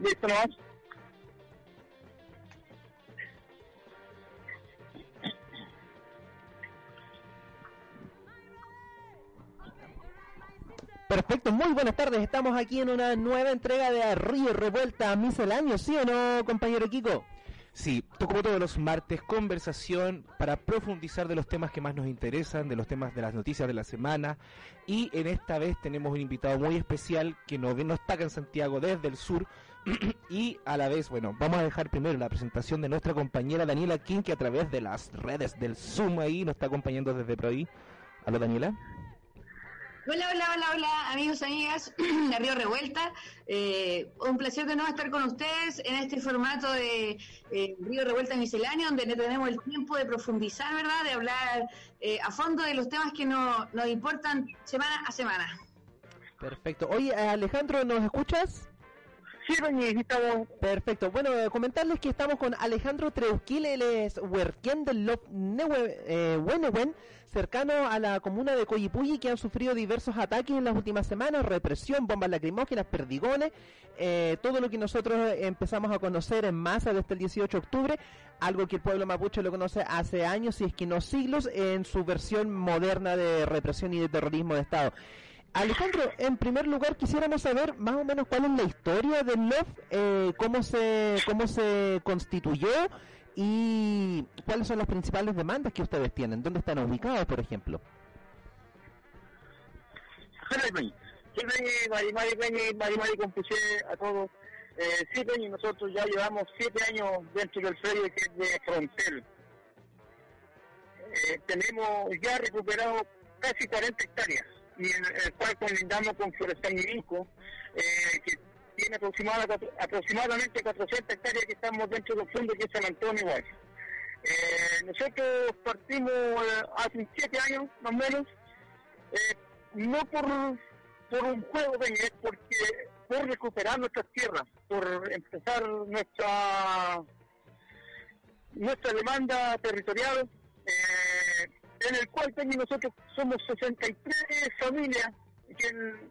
¿Listo nomás? Perfecto, muy buenas tardes. Estamos aquí en una nueva entrega de Río Revuelta Misceláneo, ¿sí o no, compañero Kiko? Sí, como todos los martes, conversación para profundizar de los temas que más nos interesan, de los temas de las noticias de la semana. Y en esta vez tenemos un invitado muy especial que no, no está acá en Santiago desde el sur. y a la vez, bueno, vamos a dejar primero la presentación de nuestra compañera Daniela King, que a través de las redes del Zoom ahí nos está acompañando desde por ahí. Hola Daniela. Hola, hola, hola, hola, amigos, amigas de Río Revuelta. Eh, un placer de nuevo estar con ustedes en este formato de eh, Río Revuelta Misceláneo, donde tenemos el tiempo de profundizar, ¿verdad? De hablar eh, a fondo de los temas que nos, nos importan semana a semana. Perfecto. Oye, Alejandro, ¿nos escuchas? Perfecto. Bueno, comentarles que estamos con Alejandro Treusquil, él es huerquén del Lop Newen, cercano a la comuna de Coyipulli, que han sufrido diversos ataques en las últimas semanas, represión, bombas lacrimógenas, perdigones, eh, todo lo que nosotros empezamos a conocer en masa desde el 18 de octubre, algo que el pueblo mapuche lo conoce hace años, y es que no siglos, en su versión moderna de represión y de terrorismo de Estado. Alejandro, en primer lugar quisiéramos saber más o menos cuál es la historia del LOF, eh, cómo se cómo se constituyó y cuáles son las principales demandas que ustedes tienen, dónde están ubicados, por ejemplo. a todos. Eh, sí, y nosotros ya llevamos siete años dentro del predio que es de Frontel. Eh, tenemos ya recuperado casi 40 hectáreas y en el cual colindamos con Forestal Mirinco, eh, que tiene aproximadamente 400 hectáreas que estamos dentro del fondo que es San Antonio igual. Eh, nosotros partimos eh, hace siete años más o menos, eh, no por, por un juego de es porque por recuperar nuestras tierras, por empezar nuestra nuestra demanda territorial, en el cual nosotros somos 63 familias, que el,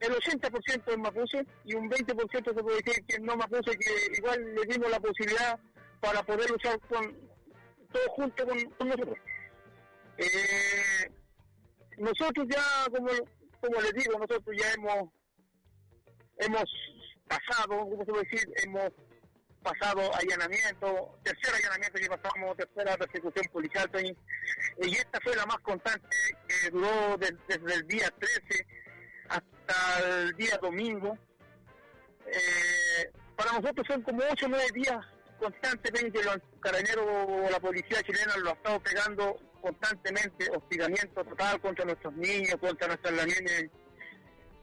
el 80% es mapuche y un 20% se puede decir que no mapuche, que igual le dimos la posibilidad para poder luchar con todos juntos con, nosotros. Eh, nosotros ya, como, como les digo, nosotros ya hemos hemos pasado, ¿cómo se puede decir? Hemos pasado allanamiento, tercer allanamiento que pasamos, tercera persecución policial, y esta fue la más constante, que duró desde el día 13 hasta el día domingo. Eh, para nosotros son como 8 o 9 días constantemente los carabineros o la policía chilena lo ha estado pegando constantemente, hostigamiento total contra nuestros niños, contra nuestras lamienes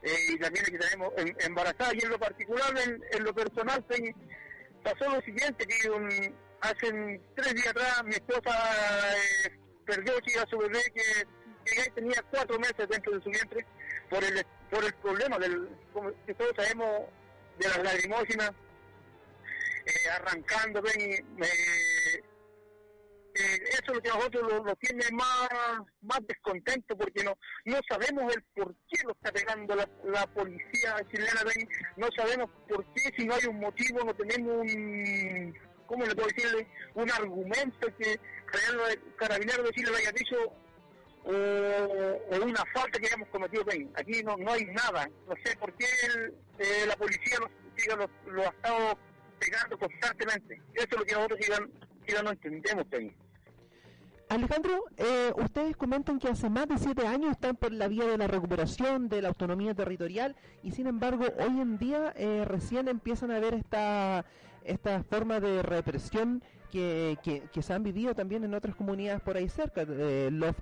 eh, y las que tenemos embarazadas. Y en lo particular, en, lo personal, pasó lo siguiente, que hace tres días atrás mi esposa eh, perdió a su bebé que, tenía cuatro meses dentro de su vientre por el por el problema del como todos sabemos de las lagrimógenas eh, arrancando ven eh, lo que a nosotros lo, tiene más más descontento porque no no sabemos el por qué lo está pegando la, policía chilena no sabemos por qué si no hay un motivo no tenemos un cómo le puedo decirle un argumento que Carabinero de Chile le haya dicho o, una falta que hayamos cometido Aquí no, no hay nada. No sé por qué eh, la policía lo, ha estado pegando constantemente. Eso es lo que nosotros ya, no entendemos, Alejandro, eh, ustedes comentan que hace más de siete años están por la vía de la recuperación de la autonomía territorial y sin embargo hoy en día eh, recién empiezan a ver esta esta forma de represión que, que, que se han vivido también en otras comunidades por ahí cerca. Eh, Love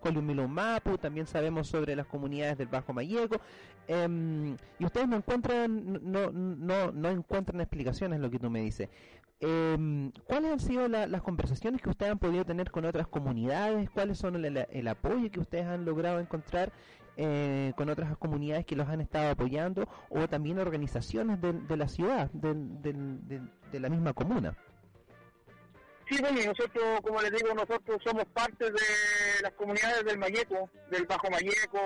Mapu, también sabemos sobre las comunidades del Bajo Mayeco. Em, y ustedes no encuentran, no, no, no encuentran explicaciones lo que tú me dices. Eh, ¿Cuáles han sido la- las conversaciones que ustedes han podido tener con otras comunidades? ¿Cuáles son el, el apoyo que ustedes han logrado encontrar eh, con otras comunidades que los han estado apoyando o también organizaciones de, de la ciudad, del- del- de la misma comuna? Sí, bueno, nosotros, como les digo, nosotros somos parte de las comunidades del Mayeco, del Bajo Mayeco,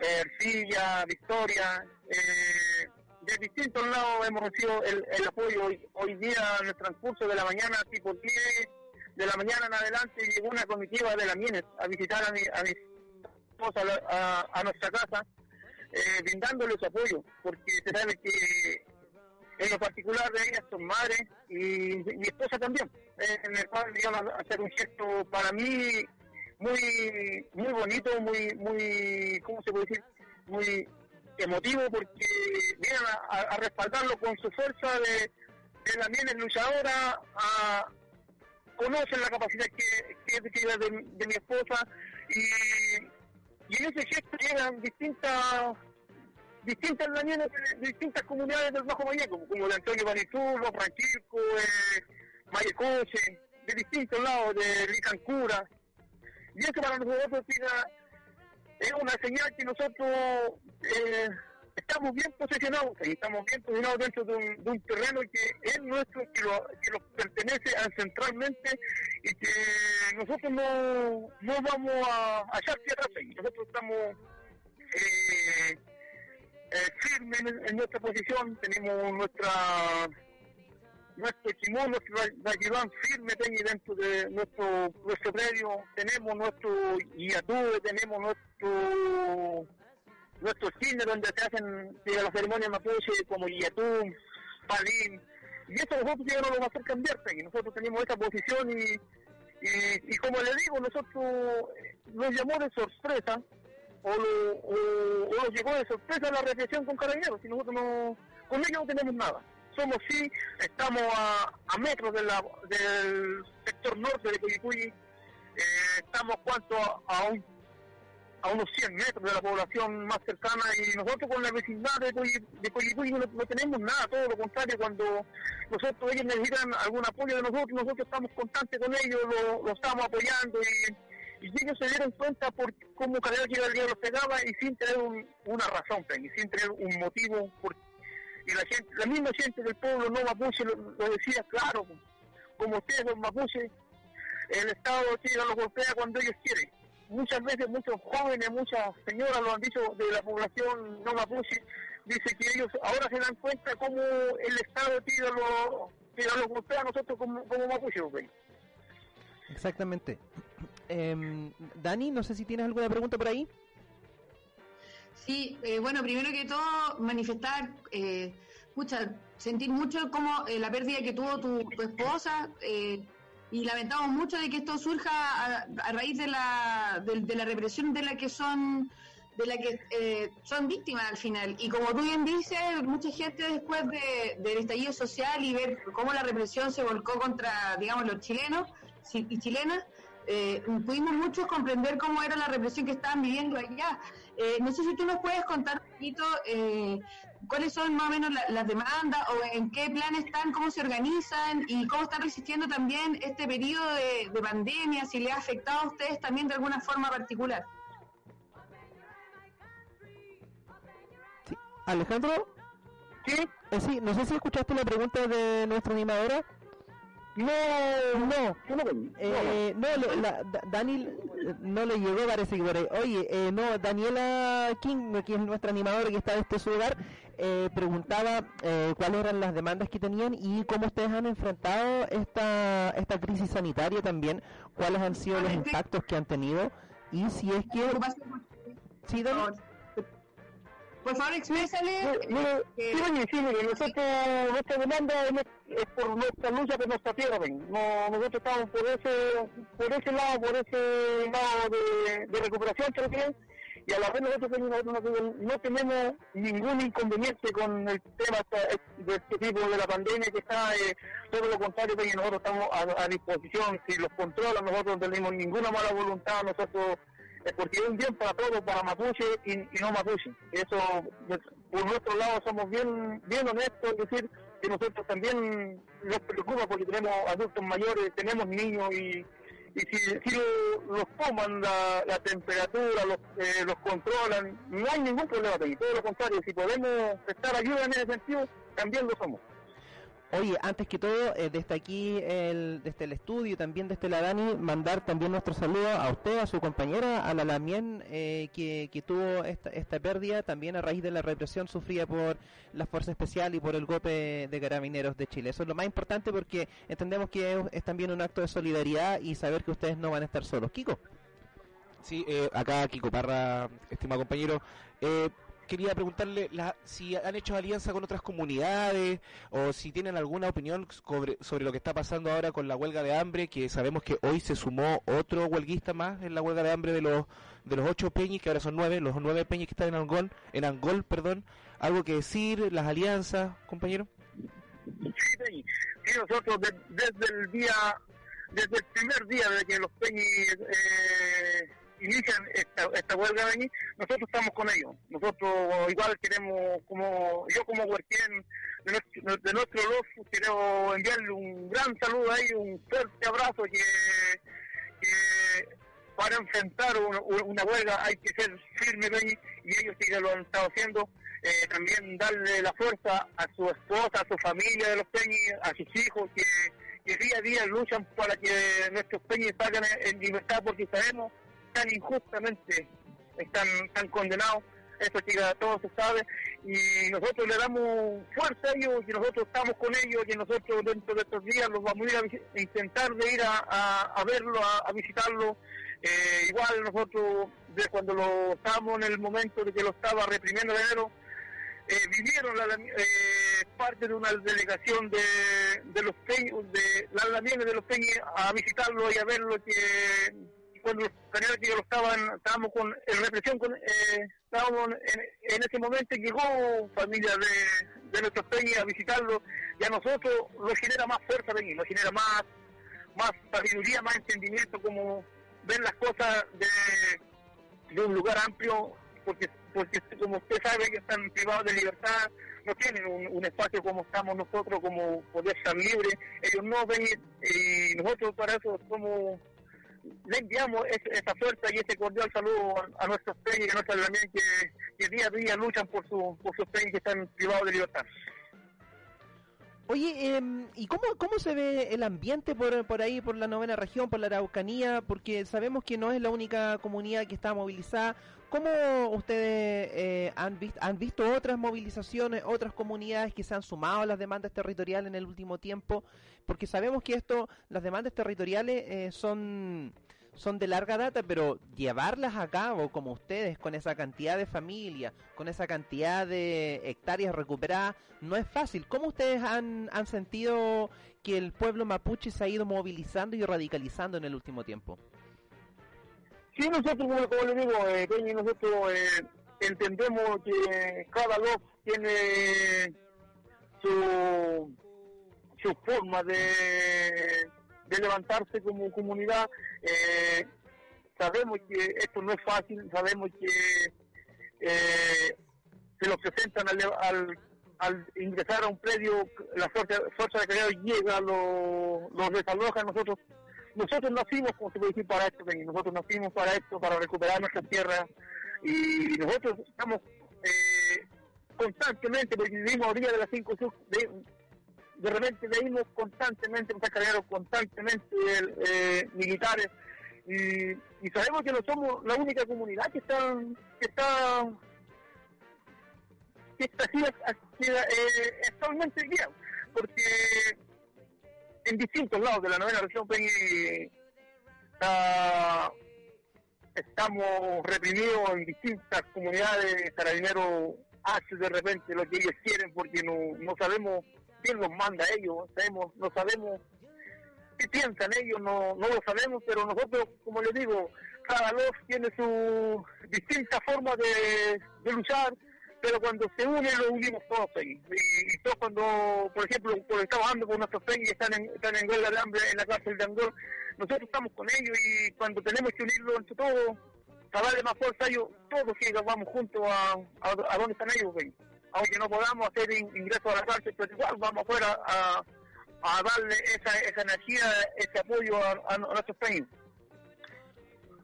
eh, Ercilla, Victoria. Eh, de distintos lados hemos recibido el, el apoyo. Hoy, hoy día, en el transcurso de la mañana, tipo 10 de la mañana en adelante, llegó una comitiva de la Mienes a visitar a mi, a mi esposa a, a- nuestra casa, eh, brindándoles apoyo, porque se sabe que en lo particular de ellas son madres y mi esposa también, en el cual a hacer un gesto para mí muy muy bonito, muy, muy, ¿cómo se puede decir? Muy emotivo porque vienen a, respaldarlo con su fuerza de, de la miel luchadora, a, conocen la capacidad que, que, que de, de mi esposa y, y en ese gesto llegan distintas distintas reuniones de, distintas comunidades del Bajo Mayeco, como de Antonio Baniturro, Francisco, eh, Mayecoche, de distintos lados, de Licancura. Y eso para nosotros es una señal que nosotros eh, estamos bien posicionados, y estamos bien posicionados dentro de un, de un terreno que es nuestro, que lo, que lo pertenece ancestralmente y que nosotros no, no vamos a, a echar tierra. Nosotros estamos eh, eh, firmes en, nuestra posición, tenemos nuestra nuestro chimón, nuestro firme dentro de nuestro nuestro predio, tenemos nuestro iatú, tenemos nuestro nuestro cine donde se hacen las ceremonias mapuche como iatú, palín, y eso nosotros ya no lo vamos a hacer cambiar, Peñi. nosotros tenemos esa posición y, y, y como le digo, nosotros eh, nos llamó de sorpresa o, lo, nos llegó de sorpresa la represión con carabineros, y nosotros no, con ellos no tenemos nada. Somos sí, estamos a, a metros de la, del sector norte de Coyicuyi, eh, estamos cuanto a, a, un, a unos 100 metros de la población más cercana y nosotros con la vecindad de, Coyi- de Coyicuyi no, tenemos nada, todo lo contrario, cuando nosotros ellos necesitan algún apoyo de nosotros, nosotros estamos constantes con ellos, lo, estamos apoyando y, ellos se dieron cuenta por cómo Calera día los pegaba y sin tener un- una razón, Pen, y sin tener un motivo por y la gente, la misma gente del pueblo no mapuche lo, lo decía claro, como ustedes los mapuches, el Estado Chile los golpea cuando ellos quieren. Muchas veces muchos jóvenes, muchas señoras lo han dicho de la población no mapuche, dice que ellos ahora se dan cuenta cómo el Estado Chile lo, Chile los golpea a nosotros como, como mapuches. ¿ven? Exactamente. Em, Dani, no sé si tienes alguna pregunta por ahí. Sí, eh, bueno, primero que todo, manifestar, eh, pucha, sentir mucho como eh, la pérdida que tuvo tu, tu esposa eh, y lamentamos mucho de que esto surja a, raíz de la, de, la represión de la que son de la que eh, son víctimas al final. Y como tú bien dices, mucha gente después de, del estallido social y ver cómo la represión se volcó contra, digamos, los chilenos y chilenas, eh, pudimos muchos comprender cómo era la represión que estaban viviendo allá. Eh, no sé si tú nos puedes contar un poquito eh, cuáles son más o menos la- las demandas o en qué plan están, cómo se organizan y cómo están resistiendo también este periodo de, de pandemia, si le ha afectado a ustedes también de alguna forma particular. Alejandro, ¿Sí? eh, sí, no sé si escuchaste la pregunta de nuestra animadora. No, No. Eh, no, la, Da- Dani no le llegó, parece que por ahí. Oye, eh, no, Daniela King, que es nuestra animadora que está desde su hogar, eh, preguntaba eh, cuáles eran las demandas que tenían y cómo ustedes han enfrentado esta, esta crisis sanitaria también, cuáles han sido los impactos que han tenido y si es que... Sí, Dani. Por favor exprésale. Oye, sí, mire, nosotros, nuestra demanda es, por nuestra lucha por nuestra tierra, ven. No, nosotros estamos por ese, por ese lado, por ese lado de, de recuperación también, y a la vez nosotros, nosotros no, tenemos ningún inconveniente con el tema de este tipo de la pandemia que está, eh, todo lo contrario, que nosotros estamos a, disposición, si los controla, nosotros no tenemos ninguna mala voluntad, nosotros, porque es un bien para todos, para Mapuche y, no Mapuche. Eso, por nuestro lado, somos bien, bien honestos, es decir, que nosotros también nos preocupa porque tenemos adultos mayores, tenemos niños y y si, los toman la, temperatura, los, eh, los controlan, no hay ningún problema ahí. Todo lo contrario, si podemos prestar ayuda en ese sentido, también lo somos. Oye, antes que todo, eh, desde aquí, el, desde el estudio, también desde la Dani, mandar también nuestro saludo a usted, a su compañera, a la Lamien, eh, que, tuvo esta, esta pérdida también a raíz de la represión sufrida por la Fuerza Especial y por el golpe de carabineros de Chile. Eso es lo más importante porque entendemos que es, también un acto de solidaridad y saber que ustedes no van a estar solos. Kiko. Sí, eh, acá Kiko Parra, estimado compañero. Eh, quería preguntarle si han hecho alianza con otras comunidades o si tienen alguna opinión sobre, sobre lo que está pasando ahora con la huelga de hambre, que sabemos que hoy se sumó otro huelguista más en la huelga de hambre de los de los ocho peñis, que ahora son nueve, los nueve peñis que están en Angol, en Angol, perdón. ¿Algo que decir, las alianzas, compañero? Sí, nosotros desde el día, desde el primer día de que los peñis... Eh inician esta, esta huelga de nosotros estamos con ellos. Nosotros igual queremos, como yo como huerquien de nuestro, de nuestro quiero enviarle un gran saludo a ellos, un fuerte abrazo que, para enfrentar una, huelga hay que ser firme y ellos sí lo han estado haciendo. Eh, también darle la fuerza a su esposa, a su familia de los Peñis, a sus hijos que, que día a día luchan para que nuestros Peñis salgan en libertad porque sabemos tan injustamente están, están condenados, eso que todos se sabe, y nosotros le damos fuerza a ellos, y nosotros estamos con ellos, y nosotros dentro de estos días los vamos a ir a, intentar de ir a, a, verlo, a, visitarlo. Eh, igual nosotros, de cuando lo estábamos en el momento de que lo estaba reprimiendo enero, eh, vinieron la, eh, parte de una delegación de, de los de las lamienes de los peñas a visitarlo y a verlo que cuando los que lo estaban, estábamos con en represión, con, eh, estábamos en, ese momento llegó familia de, nuestros peñas a visitarlo y a nosotros nos genera más fuerza venir, nos genera más, más sabiduría, más entendimiento, como ver las cosas de, un lugar amplio, porque porque como usted sabe que están privados de libertad, no tienen un, espacio como estamos nosotros, como poder estar libre, ellos no ven y nosotros para eso somos le enviamos esa fuerza y ese cordial saludo a, nuestros peñas y a nuestras también que, día a día luchan por, su, por sus peñas que están privados de libertad. Oye, eh, ¿y cómo, cómo se ve el ambiente por, por ahí, por la novena región, por la Araucanía? Porque sabemos que no es la única comunidad que está movilizada. ¿Cómo ustedes eh, han, visto, han visto otras movilizaciones, otras comunidades que se han sumado a las demandas territoriales en el último tiempo? Porque sabemos que esto, las demandas territoriales eh, son de larga data, pero llevarlas a cabo como ustedes, con esa cantidad de familias, con esa cantidad de hectáreas recuperadas, no es fácil. ¿Cómo ustedes han sentido que el pueblo mapuche se ha ido movilizando y radicalizando en el último tiempo? Sí, nosotros, como, le digo, eh, nosotros eh, entendemos que cada lof tiene su, su forma de de levantarse como comunidad. Eh, sabemos que esto no es fácil, sabemos que eh, se lo presentan al, al, ingresar a un predio, la fuerza, fuerza de calidad llega, los lo desaloja, nosotros nosotros nacimos, como se puede decir, para esto, nosotros nacimos para esto, para recuperar nuestra tierra. Y nosotros estamos eh, constantemente, porque vivimos a orilla de las cinco de, de repente veíamos constantemente, nos cargaron constantemente eh, militares. Y, y, sabemos que no somos la única comunidad que está que está que está así, eh, actualmente bien, porque en distintos lados de la novena región Peñi estamos reprimidos en distintas comunidades, carabineros hace de repente lo que ellos quieren porque no, no sabemos quién los manda a ellos, sabemos, no sabemos qué piensan ellos, no, no lo sabemos, pero nosotros, como les digo, cada los tiene su distinta forma de, de luchar, pero cuando se unen lo unimos todos. Y, y todos cuando, por ejemplo, cuando estamos hablando con nuestros peñas que están en, están en huelga de hambre en la cárcel de Angol, nosotros estamos con ellos y cuando tenemos que unirlo entre todos, para darle más fuerza a ellos, todos sí vamos juntos a, a, donde están ellos. Aunque no podamos hacer in- ingreso a la cárcel, pero igual vamos afuera a, a darle esa, esa energía, ese apoyo a, nuestros peñas.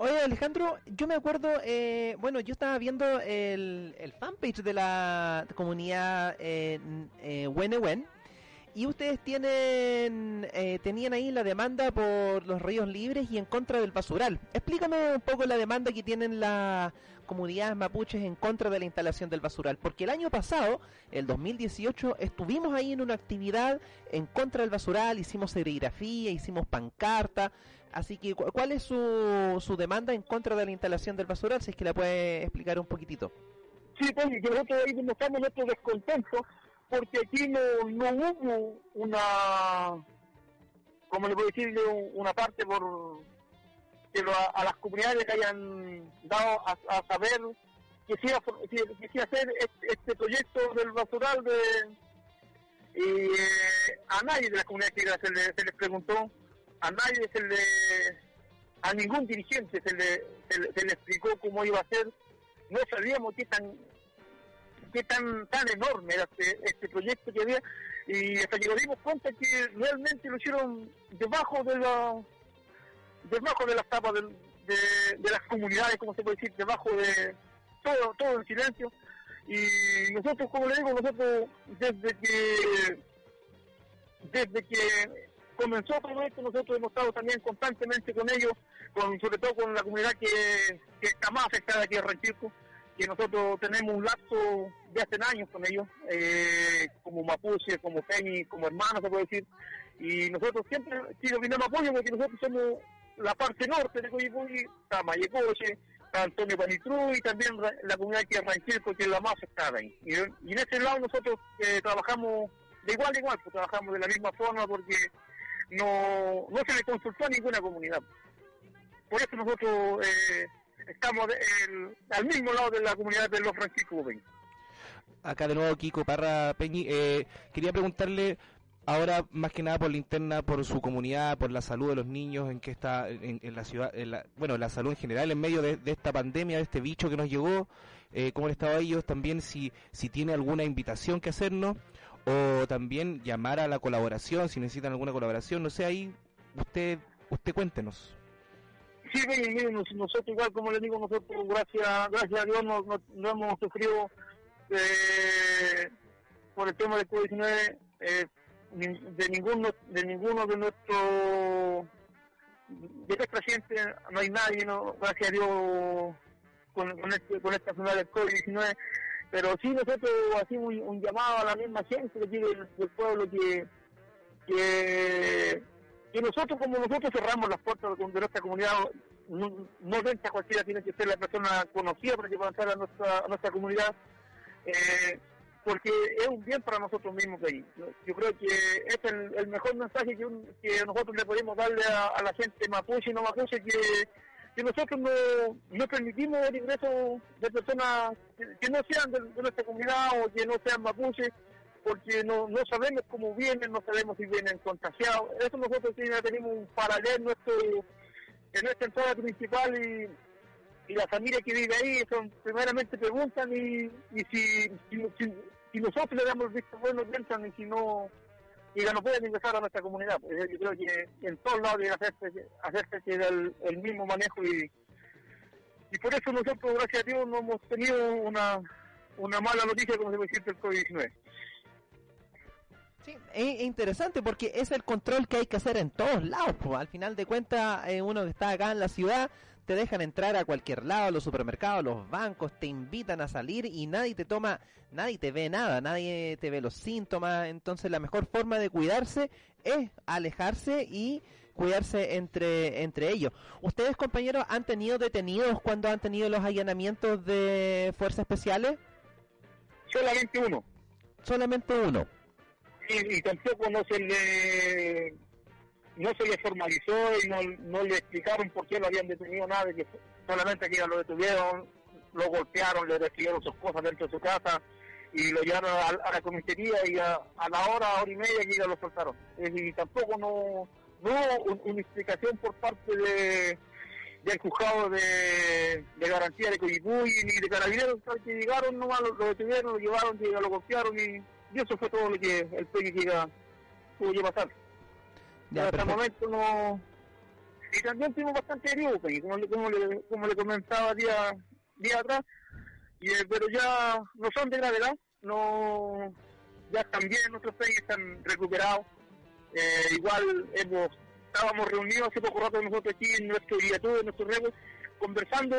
Oye, Alejandro, yo me acuerdo, eh, bueno, yo estaba viendo el, el fanpage de la comunidad eh, eh, Wenewen, y ustedes tienen eh, tenían ahí la demanda por los ríos libres y en contra del basural. Explícame un poco la demanda que tienen las comunidades mapuches en contra de la instalación del basural, porque el año pasado, el 2018, estuvimos ahí en una actividad en contra del basural, hicimos serigrafía, hicimos pancarta, Así que, cu- ¿cuál es su, su demanda en contra de la instalación del basural? Si es que la puede explicar un poquitito. Sí, pues, nosotros ahí demostramos nuestro descontento porque aquí no, no hubo una, como le puedo decir, una parte por que lo- a, las comunidades le hayan dado a, a saber que sí, iba a for- que, que sí iba a hacer este, este proyecto del basural de y eh, a nadie de la comunidad que se le, se les preguntó, a nadie se le, a ningún dirigente se le, se le, se le explicó cómo iba a ser, no sabíamos qué tan qué tan tan enorme era este, este proyecto que había. Y hasta que nos dimos cuenta que realmente lo hicieron debajo de la debajo de las tapas de, de las comunidades, como se puede decir, debajo de todo todo en silencio. Y nosotros como le digo nosotros desde que desde que comenzó todo esto nosotros hemos estado también constantemente con ellos con sobre todo con la comunidad que, que está más afectada aquí en Ranchirco que nosotros tenemos un lapso de hace años con ellos, eh, como mapuche, como peñi, como hermanos, se puede decir, y nosotros siempre nos brindamos apoyo porque nosotros somos la parte norte de Coyipulli, está Mayecoche, está Antonio Panitrú y también la comunidad que es que es la más afectada ahí. Y, y en ese lado nosotros eh, trabajamos de igual a igual, pues trabajamos de la misma forma porque no, no se le consultó a ninguna comunidad. Por eso nosotros eh, estamos al mismo lado de la comunidad de los Francisco Ven. Acá de nuevo Kiko Parra Peñi. Eh, quería preguntarle ahora más que nada por la interna, por su comunidad, por la salud de los niños, en que está en, la ciudad, en la- bueno, la salud en general en medio de, de esta pandemia, de este bicho que nos llegó, eh, cómo han estado ellos, también si, si tiene alguna invitación que hacernos o también llamar a la colaboración, si necesitan alguna colaboración, no sé, ahí usted, usted cuéntenos. Sí, nosotros igual, como les digo, nosotros gracias, gracias a Dios no, no, no hemos sufrido eh, por el tema del COVID-19 eh, de ninguno de ninguno de nuestros de nuestra gente no hay nadie, no, gracias a Dios con, con, este, con esta enfermedad del COVID-19 pero sí nosotros hacemos un, llamado a la misma gente aquí del, del pueblo que, que que nosotros como nosotros cerramos las puertas de nuestra comunidad no, no cualquiera tiene que ser la persona conocida para que pueda entrar a nuestra a nuestra comunidad eh, porque es un bien para nosotros mismos ahí. Yo creo que es el, mejor mensaje que, nosotros le podemos darle a, la gente mapuche y no mapuche que, que nosotros no, no permitimos el ingreso de personas que, no sean de nuestra comunidad o que no sean mapuche porque no, no sabemos cómo vienen, no sabemos si vienen contagiados. Eso nosotros ya tenemos un paralelo en, nuestro, en nuestra entrada principal y, y la familia que vive ahí son primeramente preguntan y, y si, si, nosotros le damos visto bueno, entran y si no, y ya no pueden ingresar a nuestra comunidad. Pues yo creo que en todos lados debe hacerse, hacerse el, el mismo manejo y, y por eso nosotros, gracias a Dios, no hemos tenido una, una mala noticia, como se puede decir, del COVID-19. Sí, es interesante porque es el control que hay que hacer en todos lados. Al final de cuentas, eh, uno que está acá en la ciudad, te dejan entrar a cualquier lado, a los supermercados, los bancos, te invitan a salir y nadie te toma, nadie te ve nada, nadie te ve los síntomas. Entonces la mejor forma de cuidarse es alejarse y cuidarse entre, entre ellos. ¿Ustedes, compañeros, han tenido detenidos cuando han tenido los allanamientos de fuerzas especiales? Solamente uno. Solamente uno. Y, y tampoco no se le no se le formalizó y no, no le explicaron por qué lo habían detenido nada que solamente que lo detuvieron, lo golpearon, le destruyeron sus cosas dentro de su casa y lo llevaron a, la comisaría y a, la hora, hora y media que ya lo soltaron. Y tampoco no, no hubo una explicación por parte de del juzgado de, de garantía de Coyipuy ni de carabineros que llegaron nomás lo, lo detuvieron, lo llevaron, lo golpearon y, eso fue todo lo que el que tuvo que pasar. Ya, hasta el momento no y también tuvimos bastante heridos como, le, como, le, como le comentaba día, día atrás y, eh, pero ya no son de gravedad no ya también nuestros peñas están recuperados eh, igual hemos estábamos reunidos hace poco rato nosotros aquí en nuestro todo en nuestro redes, conversando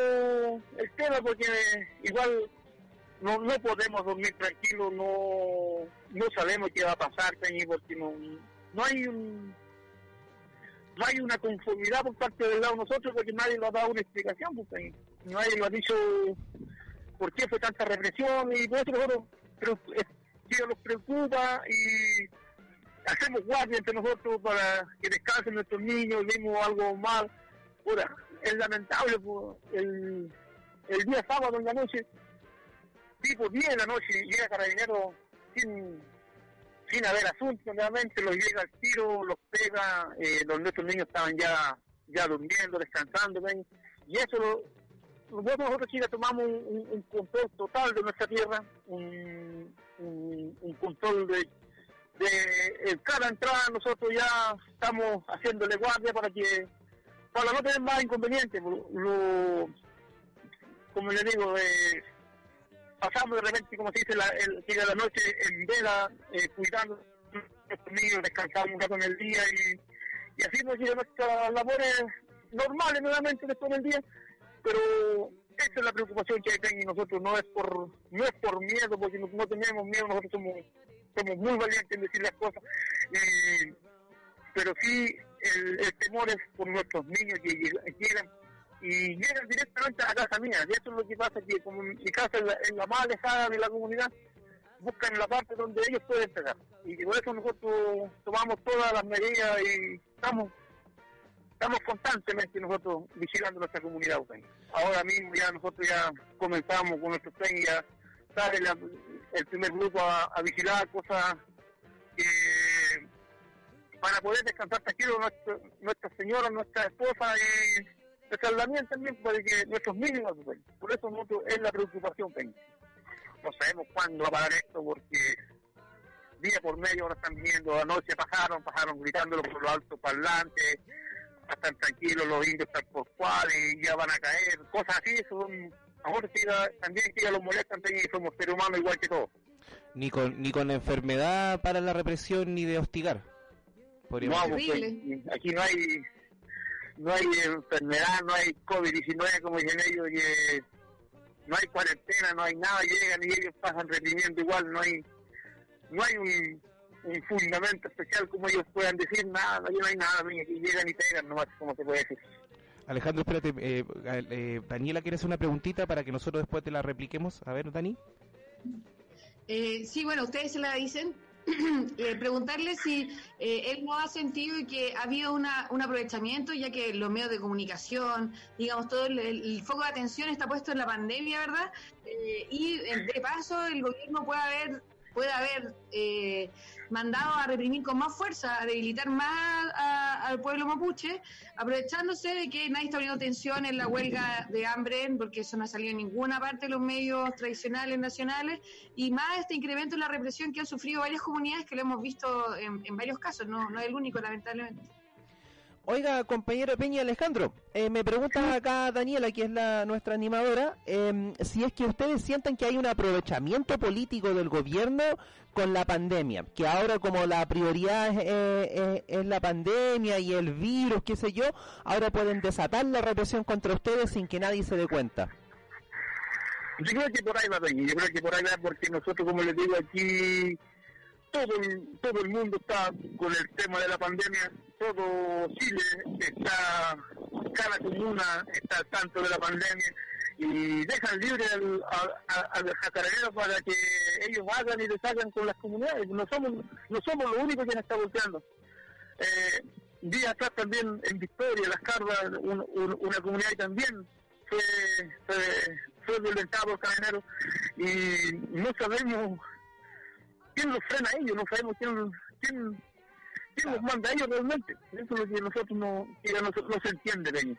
el tema porque igual no, no podemos dormir tranquilos, no, no sabemos qué va a pasar, porque no, no hay un no hay una conformidad por parte del lado de nosotros porque nadie nos ha dado una explicación, pues, nadie nos ha dicho por qué fue tanta represión y por eso nosotros pero, eh, nos preocupa y hacemos guardia entre nosotros para que descansen nuestros niños, vimos algo mal. Pura, es lamentable, el, el día sábado en la noche, tipo 10 de la noche, llega carabinero sin, sin haber asunto, nuevamente los llega al tiro, los pega, eh, los niños estaban ya ya durmiendo, descansando, ¿ven? y eso lo, nosotros Chile tomamos un, control total de nuestra tierra, un, un control de de cada entrada nosotros ya estamos haciéndole guardia para que para no tener más inconvenientes lo, como le digo eh, pasamos de repente como se dice la, el, de la noche en vela eh, cuidando nuestros niños descansamos un rato en el día y, y así nos nuestras labores normales nuevamente después del día. Pero esa es la preocupación que hay nosotros no es por no es por miedo porque no, no tenemos miedo nosotros somos somos muy valientes en decir las cosas, pero sí el, temor es por nuestros niños que llegan y llegan directamente a la casa mía, y eso es lo que pasa, que como mi casa es la, más alejada de la comunidad, buscan la parte donde ellos pueden pegar, y por eso nosotros tomamos todas las medidas y estamos estamos constantemente nosotros vigilando nuestra comunidad. Ahora mismo ya nosotros ya comenzamos con nuestros tren ya sale el primer grupo a, vigilar cosas que para poder descansar tranquilo nuestra, nuestra señora, nuestra esposa y nuestra también también para que nuestros niños por eso nosotros, es la preocupación no sabemos cuándo va a parar esto porque día por medio ahora están viendo anoche pasaron, pasaron gritándolo por los altos parlantes están tranquilos los indios están por cuales ya van a caer cosas así son Ahora también que ya los molestan, también somos seres humanos igual que todos. Ni con, ni con enfermedad para la represión ni de hostigar. No, pues, aquí no hay no hay enfermedad, no hay COVID-19 como dicen ellos, no hay cuarentena, no hay nada, llegan y ellos pasan reprimiendo igual, no hay no hay un, un fundamento especial como ellos puedan decir, nada, no hay nada, aquí llegan y pegan nomás, como se puede decir. Alejandro, espérate, eh, eh, Daniela quiere hacer una preguntita para que nosotros después te la repliquemos. A ver, Dani. Eh, sí, bueno, ustedes se la dicen. preguntarle si él no ha sentido que ha habido una, un aprovechamiento, ya que los medios de comunicación, digamos, todo el, foco de atención está puesto en la pandemia, ¿verdad? y de paso el gobierno puede haber puede haber eh, mandado a reprimir con más fuerza, a debilitar más al pueblo mapuche, aprovechándose de que nadie está poniendo atención en la huelga de hambre, porque eso no ha salido en ninguna parte de los medios tradicionales nacionales, y más este incremento en la represión que han sufrido varias comunidades que lo hemos visto en, en varios casos, no, no es el único, lamentablemente. Oiga, compañero Peña Alejandro, eh, me pregunta acá Daniela, que es la nuestra animadora, em, si es que ustedes sienten que hay un aprovechamiento político del gobierno con la pandemia, que ahora como la prioridad es, eh, es, la pandemia y el virus, qué sé yo, ahora pueden desatar la represión contra ustedes sin que nadie se dé cuenta. Yo creo que por ahí va, Peña, yo creo que por ahí va porque nosotros, como les digo aquí, todo el, todo el mundo está con el tema de la pandemia, todo Chile está, cada comuna está al tanto de la pandemia y dejan libre al, a, para que ellos hagan y deshagan con las comunidades. No somos, no somos los únicos que nos está volteando. Eh, día atrás también en Victoria, Las Carvas, una comunidad también fue, fue, fue violentado por carabineros y no sabemos quién los frena a ellos, no sabemos quién, quién, quién los manda a ellos realmente. Eso es lo que nosotros no, que no, no se entiende de ellos.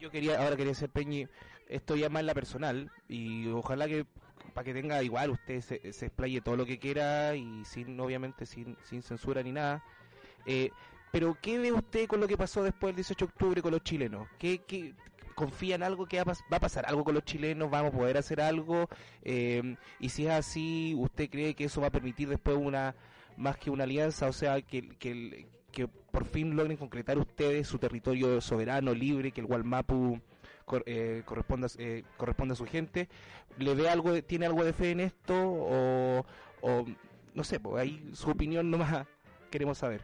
Yo quería, ahora quería ser Peñi, esto ya más en la personal y ojalá que para que tenga igual usted se, se explaye todo lo que quiera y sin obviamente sin, sin censura ni nada. Eh, pero ¿qué ve usted con lo que pasó después del 18 de octubre con los chilenos? ¿Qué, qué confía en algo que va, a pasar algo con los chilenos? ¿Vamos a poder hacer algo? Eh, y si es así, ¿usted cree que eso va a permitir después una más que una alianza? O sea, que, que, que por fin logren concretar ustedes su territorio soberano, libre, que el Gualmapu cor, eh, corresponda, eh, corresponda a su gente. ¿Le ve algo, tiene algo de fe en esto? O, o no sé, pues ahí su opinión nomás queremos saber.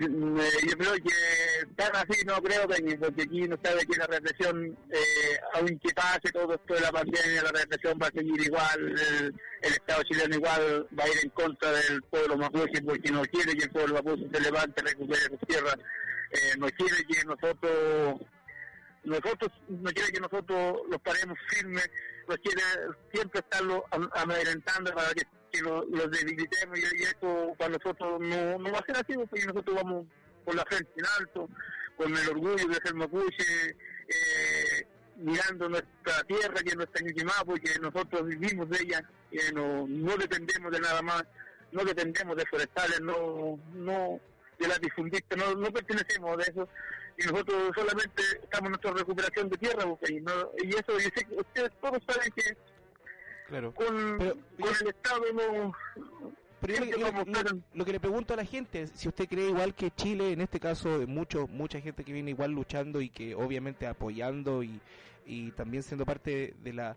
yo creo que tan así no creo, Peñi, porque aquí no sabe que la represión, eh, aunque pase todo esto de la pandemia, la represión va a seguir igual, el, el, Estado chileno igual va a ir en contra del pueblo mapuche porque no quiere que el pueblo mapuche se levante, recupere sus tierras, eh, no quiere que nosotros, nosotros, no quiere que nosotros los paremos firmes, nos quiere siempre estarlo amedrentando para que que los lo debilitemos y, eso para nosotros no, no va a ser así porque nosotros vamos con la frente en alto, con el orgullo de ser mapuche, eh, mirando nuestra tierra que es nuestra Ñuquimá, porque nosotros vivimos de ella, eh, no, no dependemos de nada más, no dependemos de forestales, no, no de las difundistas, no, no pertenecemos de eso y nosotros solamente estamos en nuestra recuperación de tierra porque, y, no, y eso yo ustedes todos saben que Claro. Con, Pero, con el Estado no... Pero yo, lo, lo, que le pregunto a la gente, si usted cree igual que Chile, en este caso, de mucho, mucha gente que viene igual luchando y que obviamente apoyando y, y también siendo parte de la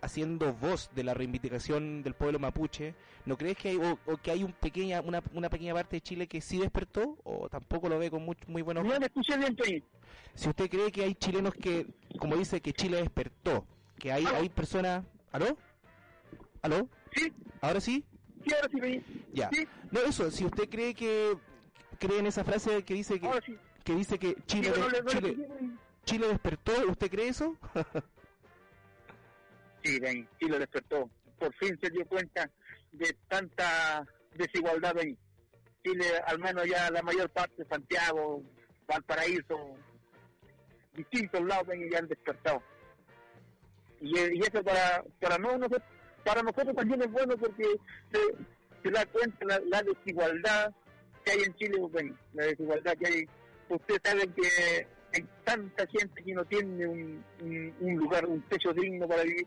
haciendo voz de la reivindicación del pueblo mapuche, ¿no crees que hay o, o que hay un pequeña una, una pequeña parte de Chile que sí despertó o tampoco lo ve con muy, muy buenos No, Peñi. Si usted cree que hay chilenos que, como dice, que Chile despertó, que hay, hay personas... ¿Aló? ¿Aló? Sí. ¿Ahora sí? Sí, ahora sí, Peñi. Ya. Sí. No, eso, si usted cree que cree en esa frase que dice que, Ahora sí. que dice que Chile, Sí, no no Chile, Chile despertó, ¿usted cree eso? Sí, sí lo despertó. Por fin se dio cuenta de tanta desigualdad, Peñi. Chile, al menos ya la mayor parte, Santiago, Valparaíso, distintos lados, Peñi, ya han despertado. Y, y eso para, para, no, nosotros, para nosotros también es bueno porque se, se da cuenta la, desigualdad que hay en Chile, Peñi. La desigualdad que hay. Usted sabe que hay tanta gente que no tiene un, un, lugar, un techo digno para vivir.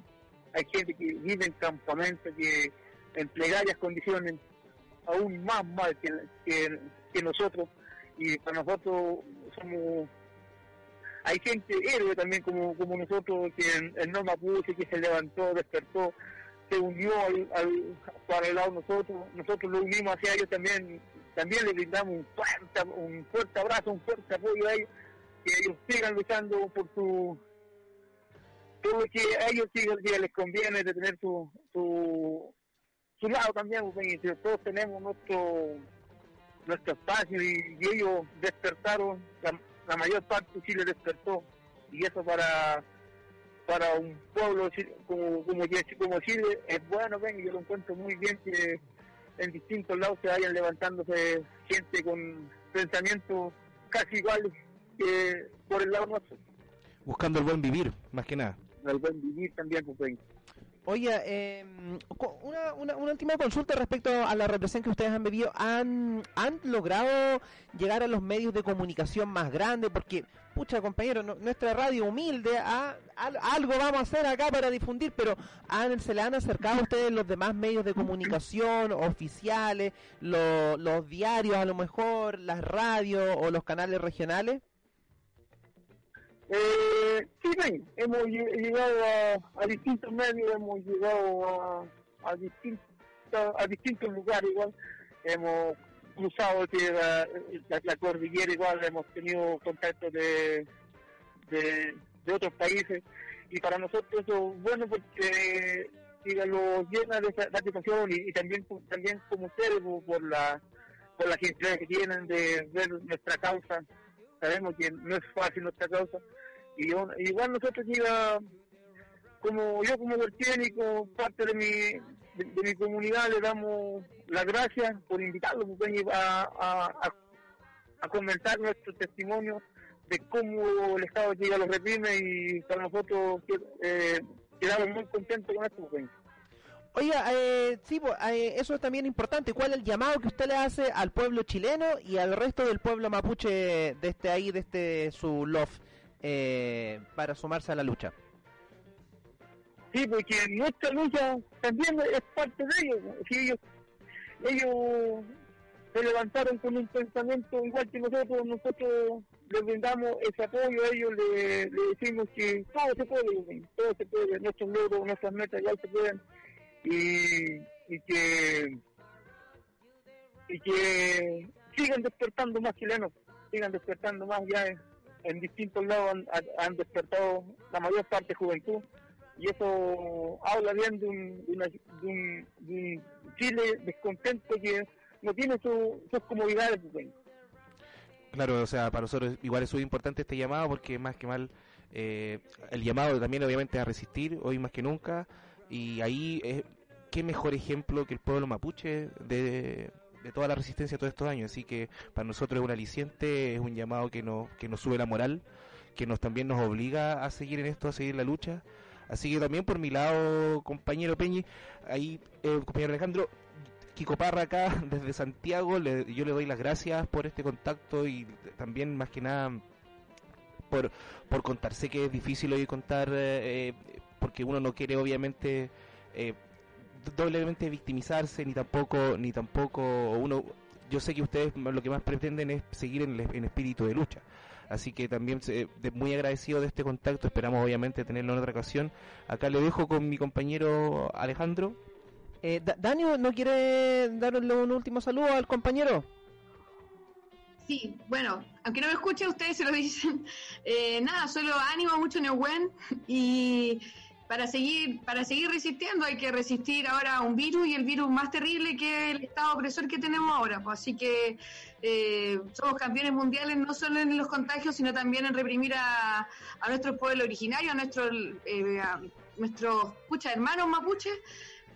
Hay gente que vive en campamentos, que en plegarias condiciones aún más mal que, que, nosotros. Y para nosotros somos... Hay gente héroe también como, como nosotros, que el, el no que se levantó, despertó, se unió al, para el lado de nosotros. Nosotros lo unimos hacia ellos también. También le brindamos un fuerte, un fuerte abrazo, un fuerte apoyo a ellos que ellos sigan luchando por su por lo que a ellos sí que les conviene de tener su su, su lado también pues, todos tenemos nuestro nuestro espacio y, ellos despertaron la, la, mayor parte Chile despertó y eso para para un pueblo como como, como Chile es bueno ven y yo lo encuentro muy bien que en distintos lados se vayan levantándose gente con pensamientos casi iguales que por el lado nuestro. Buscando el buen vivir, más que nada. El buen vivir también, pues. Oye, eh, una, una, una, última consulta respecto a la represión que ustedes han vivido. ¿Han, ¿Han logrado llegar a los medios de comunicación más grandes? Porque, pucha, compañero, no, nuestra radio humilde, a, a, algo vamos a hacer acá para difundir, pero ¿han, ¿se le han acercado a ustedes los demás medios de comunicación oficiales, lo, los diarios a lo mejor, las radios o los canales regionales? Eh, sí, bien, hemos llegado a, distintos medios, hemos llegado a, a, distintos, a distintos lugares igual, hemos cruzado la, la, cordillera igual, hemos tenido contactos de, de, otros países. Y para nosotros eso es bueno porque lo llena de satisfacción y, también también como ustedes por, la por la gentileza que tienen de ver nuestra causa sabemos que no es fácil nuestra causa Y igual nosotros iba, como yo como técnico, parte de mi, de, mi comunidad, le damos las gracias por invitarlo a, a, a, comentar nuestro testimonio de cómo el Estado llega a los reprime y para nosotros eh, quedamos muy contentos con esto. Oiga, eh, sí, eh, eso es también importante. ¿Cuál es el llamado que usted le hace al pueblo chileno y al resto del pueblo mapuche de este ahí, de este su LOF, eh, para sumarse a la lucha? Sí, porque nuestra lucha también es parte de ellos. Si ellos, ellos se levantaron con un pensamiento igual que nosotros, nosotros les brindamos ese apoyo a ellos, le, decimos que todo se puede, todo se puede, nuestros logros, nuestras metas igual se pueden y, y que y que sigan despertando más chilenos, sigan despertando más ya en, distintos lados han, despertado la mayor parte de juventud y eso habla bien de un, de, un, Chile descontento que no tiene sus comodidades. Pues, claro, o sea, para nosotros igual es muy importante este llamado porque más que mal eh, el llamado también obviamente a resistir hoy más que nunca y ahí es, qué mejor ejemplo que el pueblo mapuche de, toda la resistencia todos estos años. Así que para nosotros es un aliciente, es un llamado que nos, que nos sube la moral, que nos también nos obliga a seguir en esto, a seguir la lucha. Así que también por mi lado, compañero Peñi, ahí, eh, compañero Alejandro, Kiko Parra acá desde Santiago, yo le doy las gracias por este contacto y también más que nada por, por contar. Sé que es difícil hoy contar eh, porque uno no quiere obviamente eh, doblemente victimizarse ni tampoco ni tampoco uno yo sé que ustedes lo que más pretenden es seguir en, en espíritu de lucha. Así que también muy agradecido de este contacto esperamos obviamente tenerlo en otra ocasión. Acá le dejo con mi compañero Alejandro. Eh, Daniel no quiere darle un último saludo al compañero Sí, bueno, aunque no me escuche, ustedes se lo dicen. Eh, nada, solo ánimo, mucho Neuwen y para seguir, para seguir resistiendo hay que resistir ahora un virus y el virus más terrible que el estado opresor que tenemos ahora. Pues, así que eh, somos campeones mundiales no solo en los contagios, sino también en reprimir a, a nuestro pueblo originario, a nuestros eh, nuestros hermanos mapuches.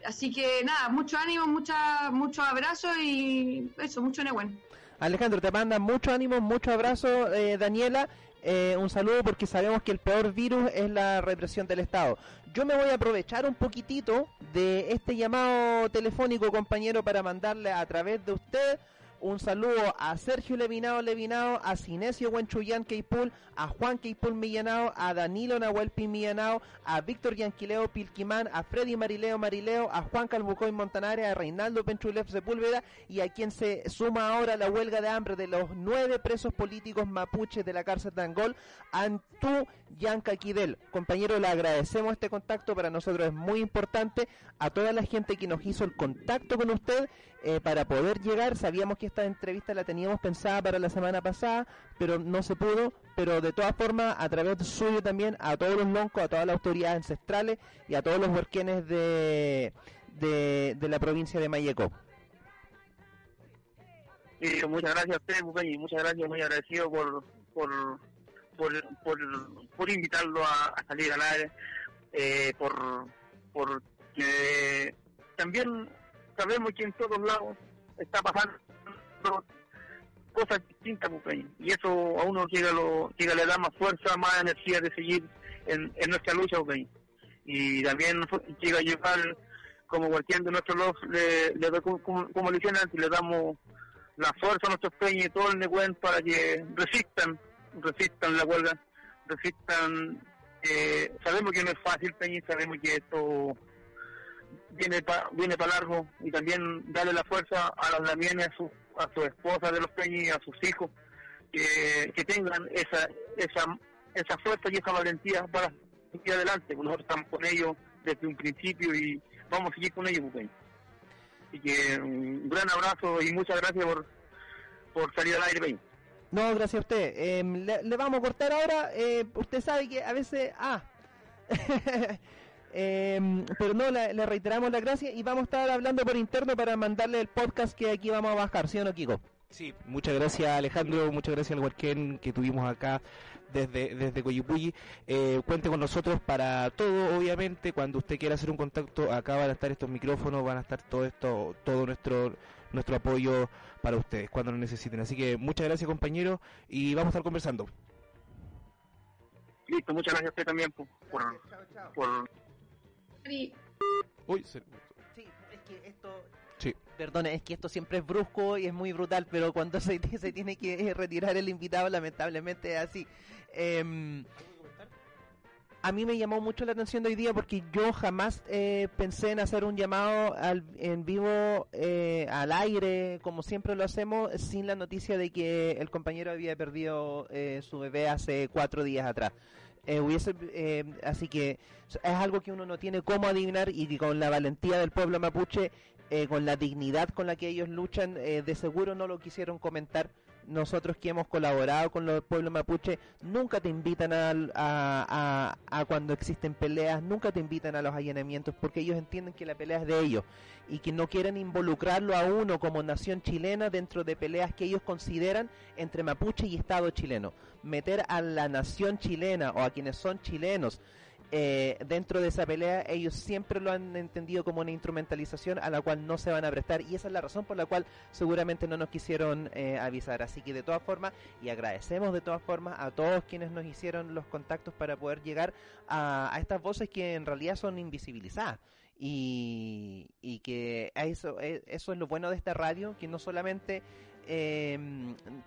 Así que nada, mucho ánimo, mucha, mucho abrazo y eso, mucho Nehuen. Alejandro, te manda mucho ánimo, mucho abrazo, eh, Daniela. Eh, un saludo porque sabemos que el peor virus es la represión del Estado. Yo me voy a aprovechar un poquitito de este llamado telefónico, compañero, para mandarle a través de usted un saludo a Sergio Levinado Levinado, a Cinesio Huenchuyán Keipul, a Juan Keipul Millanao, a Danilo Nahuel Millanao, a Víctor Yanquileo Pilquimán, a Freddy Marileo Marileo, a Juan Calbucoy Montanare, a Reinaldo Penchulev Sepúlveda y a quien se suma ahora la huelga de hambre de los nueve presos políticos mapuches de la cárcel de Angol, Antú Yanca Quidel. Compañero, le agradecemos este contacto, para nosotros es muy importante, a toda la gente que nos hizo el contacto con usted eh, para poder llegar. Sabíamos que esta entrevista la teníamos pensada para la semana pasada, pero no se pudo. Pero de todas formas, a través de suyo también, a todos los loncos, a todas las autoridades ancestrales y a todos los huerquenes de, de, la provincia de Mayeco. muchas gracias a usted, y muchas gracias, muy agradecido por, por, por, por, invitarlo a, salir al aire, eh, por, por que también sabemos que en todos lados está pasando cosas distintas, pues, y eso a uno llega, lo, llega le da más fuerza, más energía de seguir en, nuestra lucha, pues, y también llega a llevar, como cualquier de nuestros los, le, le, como, como le decían antes, le damos la fuerza a nuestros peñas y todo el neguen para que resistan, resistan la huelga, resistan, eh, sabemos que no es fácil, peña, sabemos que esto viene para viene para largo y también darle la fuerza a las lamienes, a su, a su esposa de los peñas y a sus hijos, que, que tengan esa, esa, esa fuerza y esa valentía para seguir adelante. Nosotros estamos con ellos desde un principio y vamos a seguir con ellos. Pues, Así que un gran abrazo y muchas gracias por, por salir al aire. No, gracias a usted. Em, le, vamos a cortar ahora. Eh, usted sabe que a veces... Ah, Eh, pero no, le, reiteramos la gracia y vamos a estar hablando por interno para mandarle el podcast que aquí vamos a bajar, ¿sí o no, Kiko? Sí, muchas gracias Alejandro, muchas gracias al Huarquén que tuvimos acá desde, desde Coyipulli. Eh, cuente con nosotros para todo, obviamente, cuando usted quiera hacer un contacto, acá van a estar estos micrófonos, van a estar todo esto, todo nuestro nuestro apoyo para ustedes cuando lo necesiten. Así que muchas gracias compañero y vamos a estar conversando. Listo, muchas gracias a usted también por... por, Uy, se... Sí, es que esto... Sí. Perdón, es que esto siempre es brusco y es muy brutal, pero cuando se, se tiene que retirar el invitado, lamentablemente es así. Eh, a mí me llamó mucho la atención de hoy día porque yo jamás eh, pensé en hacer un llamado al, en vivo eh, al aire, como siempre lo hacemos, sin la noticia de que el compañero había perdido eh, su bebé hace cuatro días atrás. Eh, eh, así que es algo que uno no tiene cómo adivinar y con la valentía del pueblo mapuche, eh, con la dignidad con la que ellos luchan, eh, de seguro no lo quisieron comentar nosotros que hemos colaborado con los pueblos mapuche, nunca te invitan a, a, a, a, cuando existen peleas, nunca te invitan a los allanamientos, porque ellos entienden que la pelea es de ellos y que no quieren involucrarlo a uno como nación chilena dentro de peleas que ellos consideran entre mapuche y Estado chileno. Meter a la nación chilena o a quienes son chilenos eh, dentro de esa pelea ellos siempre lo han entendido como una instrumentalización a la cual no se van a prestar y esa es la razón por la cual seguramente no nos quisieron eh, avisar. Así que de todas formas y agradecemos de todas formas a todos quienes nos hicieron los contactos para poder llegar a, a estas voces que en realidad son invisibilizadas. Y, y que eso, eh, eso es lo bueno de esta radio que no solamente eh,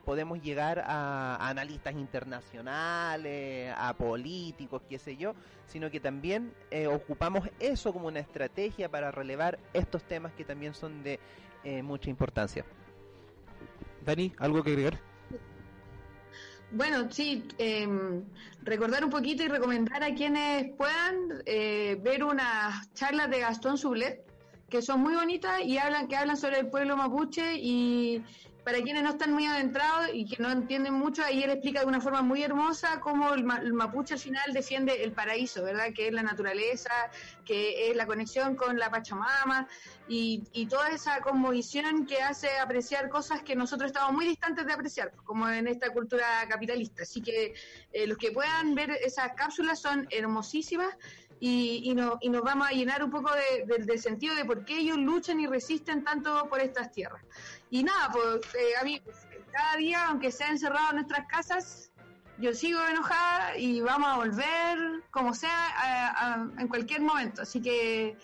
podemos llegar a, a, analistas internacionales, a políticos, qué sé yo, sino que también eh, ocupamos eso como una estrategia para relevar estos temas que también son de eh, mucha importancia. Dani, ¿algo que agregar? Bueno, sí, eh, recordar un poquito y recomendar a quienes puedan eh, ver unas charlas de Gastón Sublet, que son muy bonitas y hablan que hablan sobre el pueblo mapuche y para quienes no están muy adentrados y que no entienden mucho, ahí él explica de una forma muy hermosa cómo el, ma el, mapuche al final defiende el paraíso, ¿verdad? Que es la naturaleza, que es la conexión con la Pachamama y, y toda esa conmovisión que hace apreciar cosas que nosotros estamos muy distantes de apreciar, como en esta cultura capitalista. Así que eh, los que puedan ver esas cápsulas son hermosísimas y, y, no, y, nos vamos a llenar un poco de, de, del sentido de por qué ellos luchan y resisten tanto por estas tierras. Y nada, pues eh, amigos, cada día, aunque sea encerrado en nuestras casas, yo sigo enojada y vamos a volver como sea a, a, en cualquier momento. Así que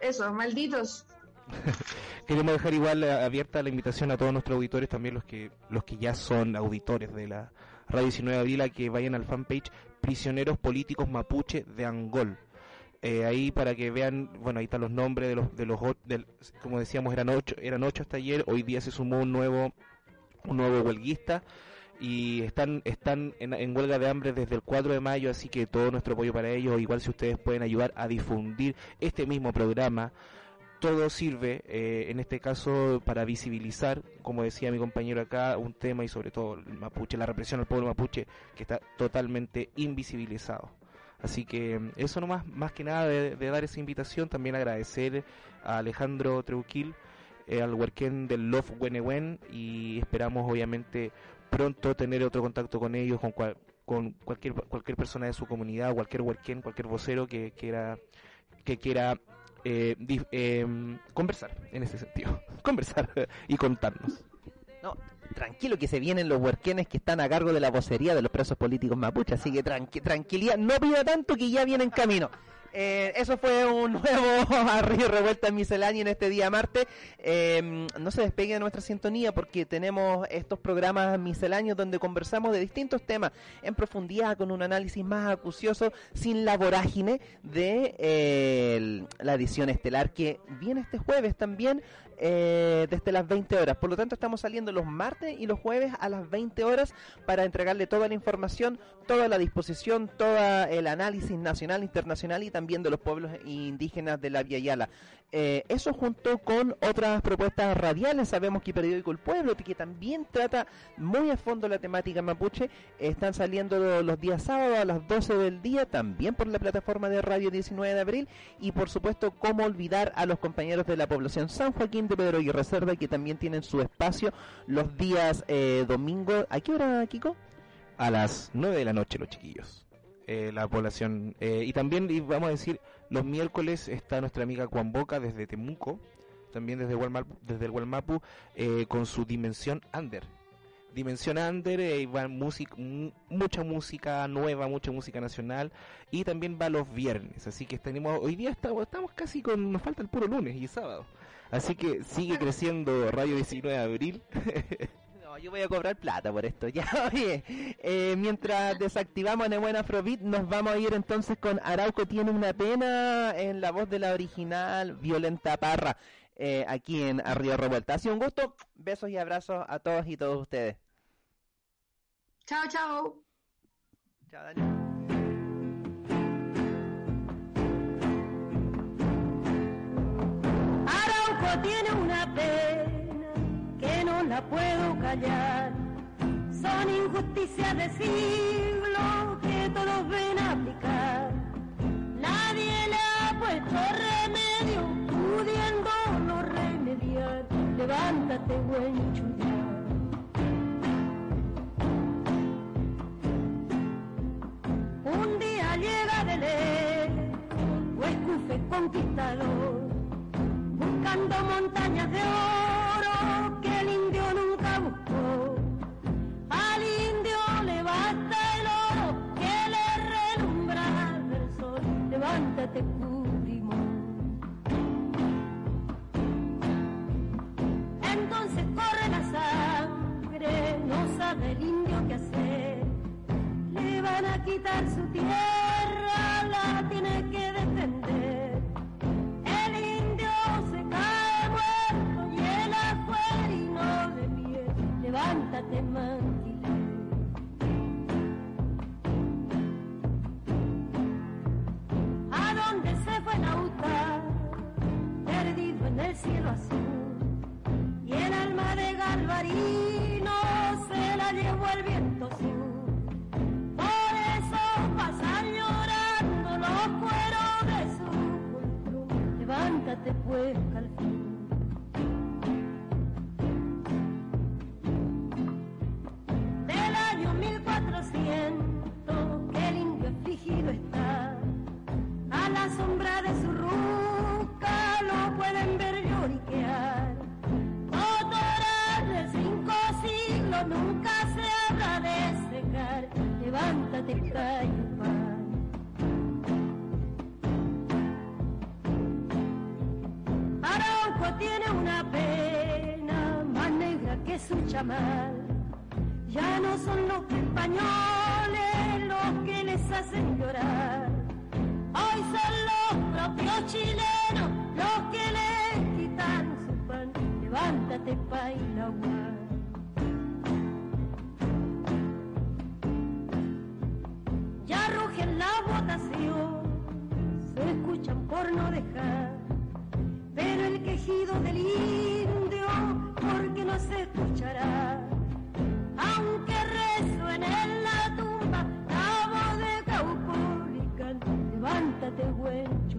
eso, malditos. Queremos dejar igual abierta la invitación a todos nuestros auditores, también los que los que ya son auditores de la Radio 19 de Abril, a que vayan al fanpage Prisioneros Políticos Mapuche de Angol. Eh, ahí para que vean, bueno, ahí están los nombres de los, de los, como decíamos, eran ocho, eran ocho hasta ayer, hoy día se sumó un nuevo, un nuevo huelguista y están, están en, en, huelga de hambre desde el 4 de mayo, así que todo nuestro apoyo para ellos, igual si ustedes pueden ayudar a difundir este mismo programa, todo sirve, eh, en este caso, para visibilizar, como decía mi compañero acá, un tema y sobre todo el mapuche, la represión al pueblo mapuche, que está totalmente invisibilizado. Así que eso nomás, más que nada de, de dar esa invitación, también agradecer a Alejandro Treuquil, eh, al huerquén del Love Wenewen y esperamos obviamente pronto tener otro contacto con ellos, con, cual, con cualquier, cualquier persona de su comunidad, cualquier huerquén, cualquier vocero que quiera, que quiera eh, eh, conversar en ese sentido, conversar y contarnos. No, tranquilo que se vienen los huerquenes que están a cargo de la vocería de los presos políticos mapuches, así que tranqui tranquilidad, no pida tanto que ya viene en camino. Eh, eso fue un nuevo Río Revuelta miscelánea en este día martes. Eh, no se despegue de nuestra sintonía porque tenemos estos programas misceláneos donde conversamos de distintos temas en profundidad con un análisis más acucioso sin la vorágine de eh, la edición estelar que viene este jueves también eh, desde las 20 horas. Por lo tanto, estamos saliendo los martes y los jueves a las 20 horas para entregarle toda la información, toda la disposición, todo el análisis nacional, internacional y también también de los pueblos indígenas de la Via Yala. Eh, eso junto con otras propuestas radiales, sabemos que Periódico El Pueblo, que también trata muy a fondo la temática mapuche, están saliendo los días sábados a las 12 del día, también por la plataforma de Radio 19 de Abril, y por supuesto, cómo olvidar a los compañeros de la población San Joaquín de Pedro y Reserva, que también tienen su espacio los días eh, domingo. ¿A qué hora, Kiko? A las 9 de la noche, los chiquillos. Eh, la población. Eh, y también, y vamos a decir, los miércoles está nuestra amiga Juan Boca desde Temuco, también desde, desde el Walmapu, eh, con su Dimensión Under. Dimensión Under, eh, va mucha música nueva, mucha música nacional, y también va los viernes. Así que tenemos, hoy día estamos, estamos casi con, nos falta el puro lunes y sábado. Así que sigue creciendo Radio 19 de Abril. yo voy a cobrar plata por esto. Ya, oye, eh, mientras desactivamos Nebuena Afrobeat, nos vamos a ir entonces con Arauco tiene una pena en la voz de la original Violenta Parra, eh, aquí en Arriba Revuelta. Ha sido un gusto, besos y abrazos a todos y todos ustedes. Chao, chao. Chao. Arauco tiene una pena la puedo callar. Son injusticias de siglo que todos ven aplicar. Nadie le ha puesto remedio, pudiendo remediar. Levántate, buen chullar. Un día llega de ley, o escufe conquistador, buscando montañas de oro quitar su tierra, la tiene que defender. El indio se cae muerto y el acuerino de pie. Levántate, manquilé. ¿A dónde se fue Nauta? Perdido en el cielo azul. Y el alma de Galvarino Levántate pues, Ya no son los españoles los que les hacen llorar. Hoy son los propios chilenos los que les quitan su pan. Levántate, Painahuá. Ya rugen la votación, se escuchan por no dejar. Pero el quejido del indio, porque no se tumba la voz